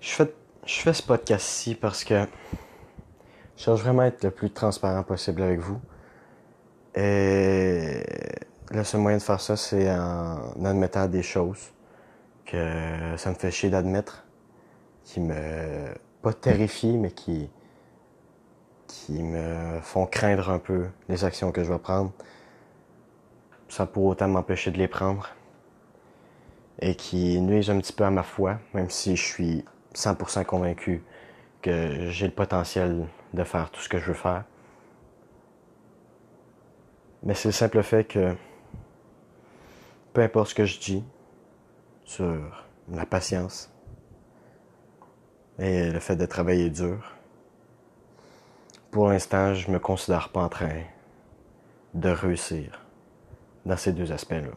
Je fais, je fais ce podcast-ci parce que je cherche vraiment à être le plus transparent possible avec vous. Et le seul moyen de faire ça, c'est en admettant des choses que ça me fait chier d'admettre, qui me pas terrifient, mais qui qui me font craindre un peu les actions que je vais prendre, sans pour autant m'empêcher de les prendre, et qui nuisent un petit peu à ma foi, même si je suis 100% convaincu que j'ai le potentiel de faire tout ce que je veux faire. Mais c'est le simple fait que peu importe ce que je dis sur la patience et le fait de travailler dur, pour l'instant, je me considère pas en train de réussir dans ces deux aspects-là.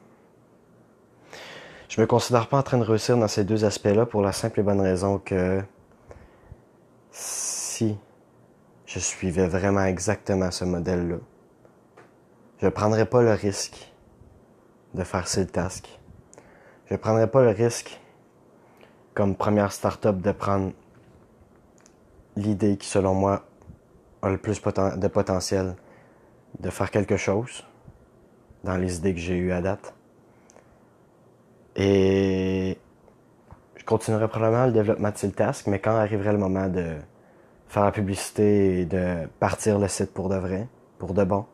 Je me considère pas en train de réussir dans ces deux aspects-là pour la simple et bonne raison que si je suivais vraiment exactement ce modèle-là, je prendrais pas le risque de faire ce task. Je prendrais pas le risque, comme première start-up, de prendre l'idée qui, selon moi, a le plus de potentiel de faire quelque chose dans les idées que j'ai eues à date. Et je continuerai probablement le développement de task, mais quand arriverait le moment de faire la publicité et de partir le site pour de vrai, pour de bon,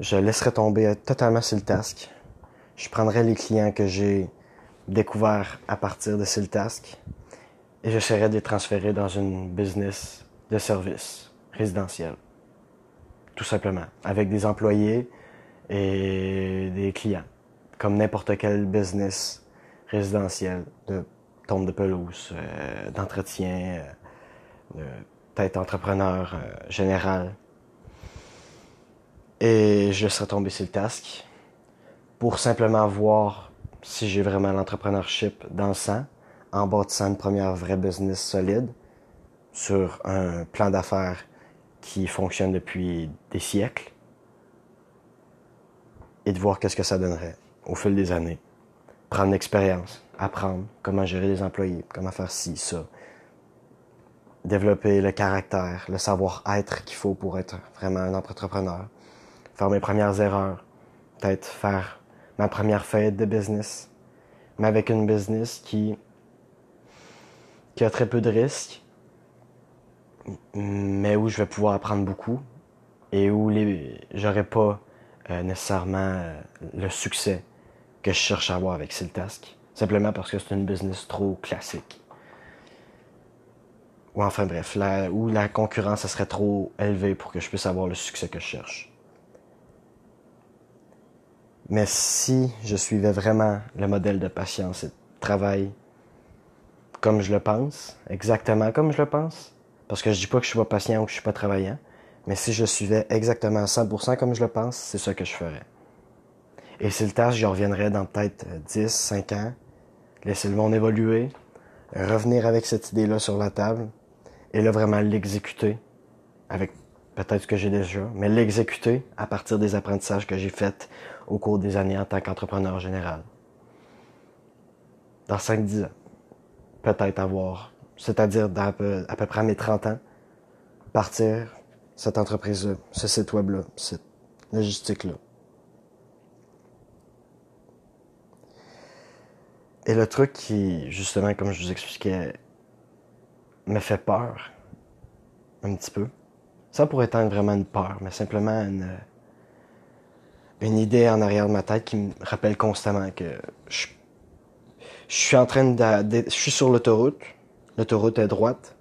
je laisserai tomber totalement task. Je prendrai les clients que j'ai découverts à partir de task et j'essaierai de les transférer dans une business de service résidentiel. Tout simplement. Avec des employés et des clients. Comme n'importe quel business résidentiel de tombe de pelouse, euh, d'entretien, peut-être entrepreneur euh, général. Et je serai tombé sur le task pour simplement voir si j'ai vraiment l'entrepreneurship dans le sang en bâtissant une première vraie business solide sur un plan d'affaires qui fonctionne depuis des siècles et de voir qu'est-ce que ça donnerait au fil des années. Prendre l'expérience, apprendre comment gérer les employés, comment faire ci, ça. Développer le caractère, le savoir-être qu'il faut pour être vraiment un entrepreneur. Faire mes premières erreurs. Peut-être faire ma première fête de business. Mais avec une business qui qui a très peu de risques, mais où je vais pouvoir apprendre beaucoup et où les, j'aurai pas euh, nécessairement euh, le succès que je cherche à avoir avec Siltask. Simplement parce que c'est une business trop classique. Ou enfin bref, où la concurrence serait trop élevée pour que je puisse avoir le succès que je cherche. Mais si je suivais vraiment le modèle de patience et de travail comme je le pense, exactement comme je le pense, parce que je dis pas que je suis pas patient ou que je suis pas travaillant, mais si je suivais exactement à 100% comme je le pense, c'est ça que je ferais. Et si le tâche, j'y reviendrais dans peut-être 10, 5 ans, laisser le monde évoluer, revenir avec cette idée-là sur la table, et là vraiment l'exécuter, avec peut-être ce que j'ai déjà, mais l'exécuter à partir des apprentissages que j'ai faits au cours des années en tant qu'entrepreneur général. Dans 5-10 ans peut-être avoir, c'est-à-dire à peu, à peu près à mes 30 ans, partir cette entreprise-là, ce site web-là, cette logistique-là. Et le truc qui, justement, comme je vous expliquais, me fait peur, un petit peu, ça pourrait être vraiment une peur, mais simplement une, une idée en arrière de ma tête qui me rappelle constamment que je suis en train de, je suis sur l'autoroute. L'autoroute est droite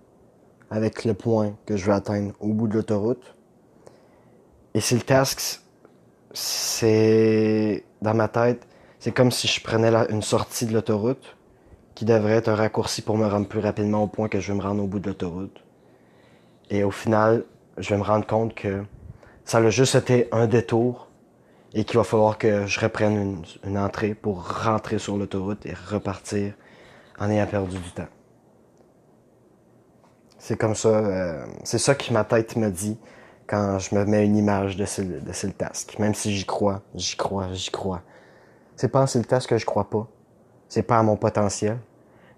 avec le point que je veux atteindre au bout de l'autoroute. Et si le task, c'est dans ma tête, c'est comme si je prenais une sortie de l'autoroute qui devrait être un raccourci pour me rendre plus rapidement au point que je veux me rendre au bout de l'autoroute. Et au final, je vais me rendre compte que ça a juste été un détour et qu'il va falloir que je reprenne une, entrée pour rentrer sur l'autoroute et repartir en ayant perdu du temps. C'est comme ça, euh, c'est ça que ma tête me dit quand je me mets une image de ce, de task. Même si j'y crois, j'y crois, j'y crois. C'est pas en task que je crois pas. C'est pas à mon potentiel.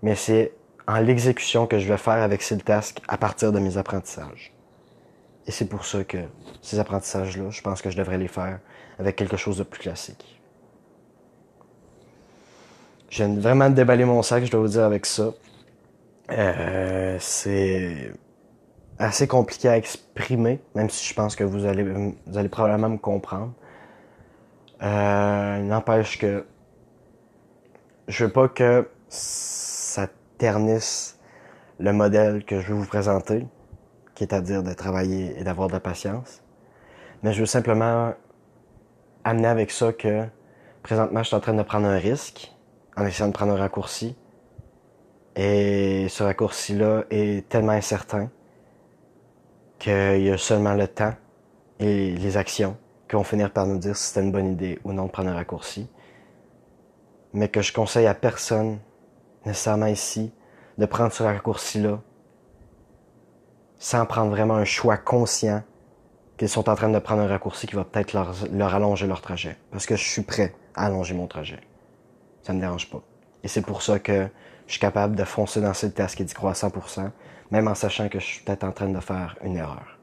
mais c'est en l'exécution que je vais faire avec ces tasks à partir de mes apprentissages. Et c'est pour ça que ces apprentissages-là, je pense que je devrais les faire avec quelque chose de plus classique. Viens vraiment de déballer mon sac, je dois vous dire, avec ça. Euh, c'est assez compliqué à exprimer, même si je pense que vous allez, vous allez probablement me comprendre. Euh, N'empêche que je veux pas que ça ternisse le modèle que je veux vous présenter, qui est à dire de travailler et d'avoir de la patience. Mais je veux simplement amener avec ça que présentement, je suis en train de prendre un risque en essayant de prendre un raccourci. Et ce raccourci-là est tellement incertain qu'il y a seulement le temps et les actions qui vont finir par nous dire si c'était une bonne idée ou non de prendre un raccourci. Mais que je conseille à personne, nécessairement ici, de prendre ce raccourci-là sans prendre vraiment un choix conscient qu'ils sont en train de prendre un raccourci qui va peut-être leur, allonger leur trajet. Parce que je suis prêt à allonger mon trajet. Ça me dérange pas. Et c'est pour ça que je suis capable de foncer dans cette task et d'y croire à 100%, même en sachant que je suis peut-être en train de faire une erreur.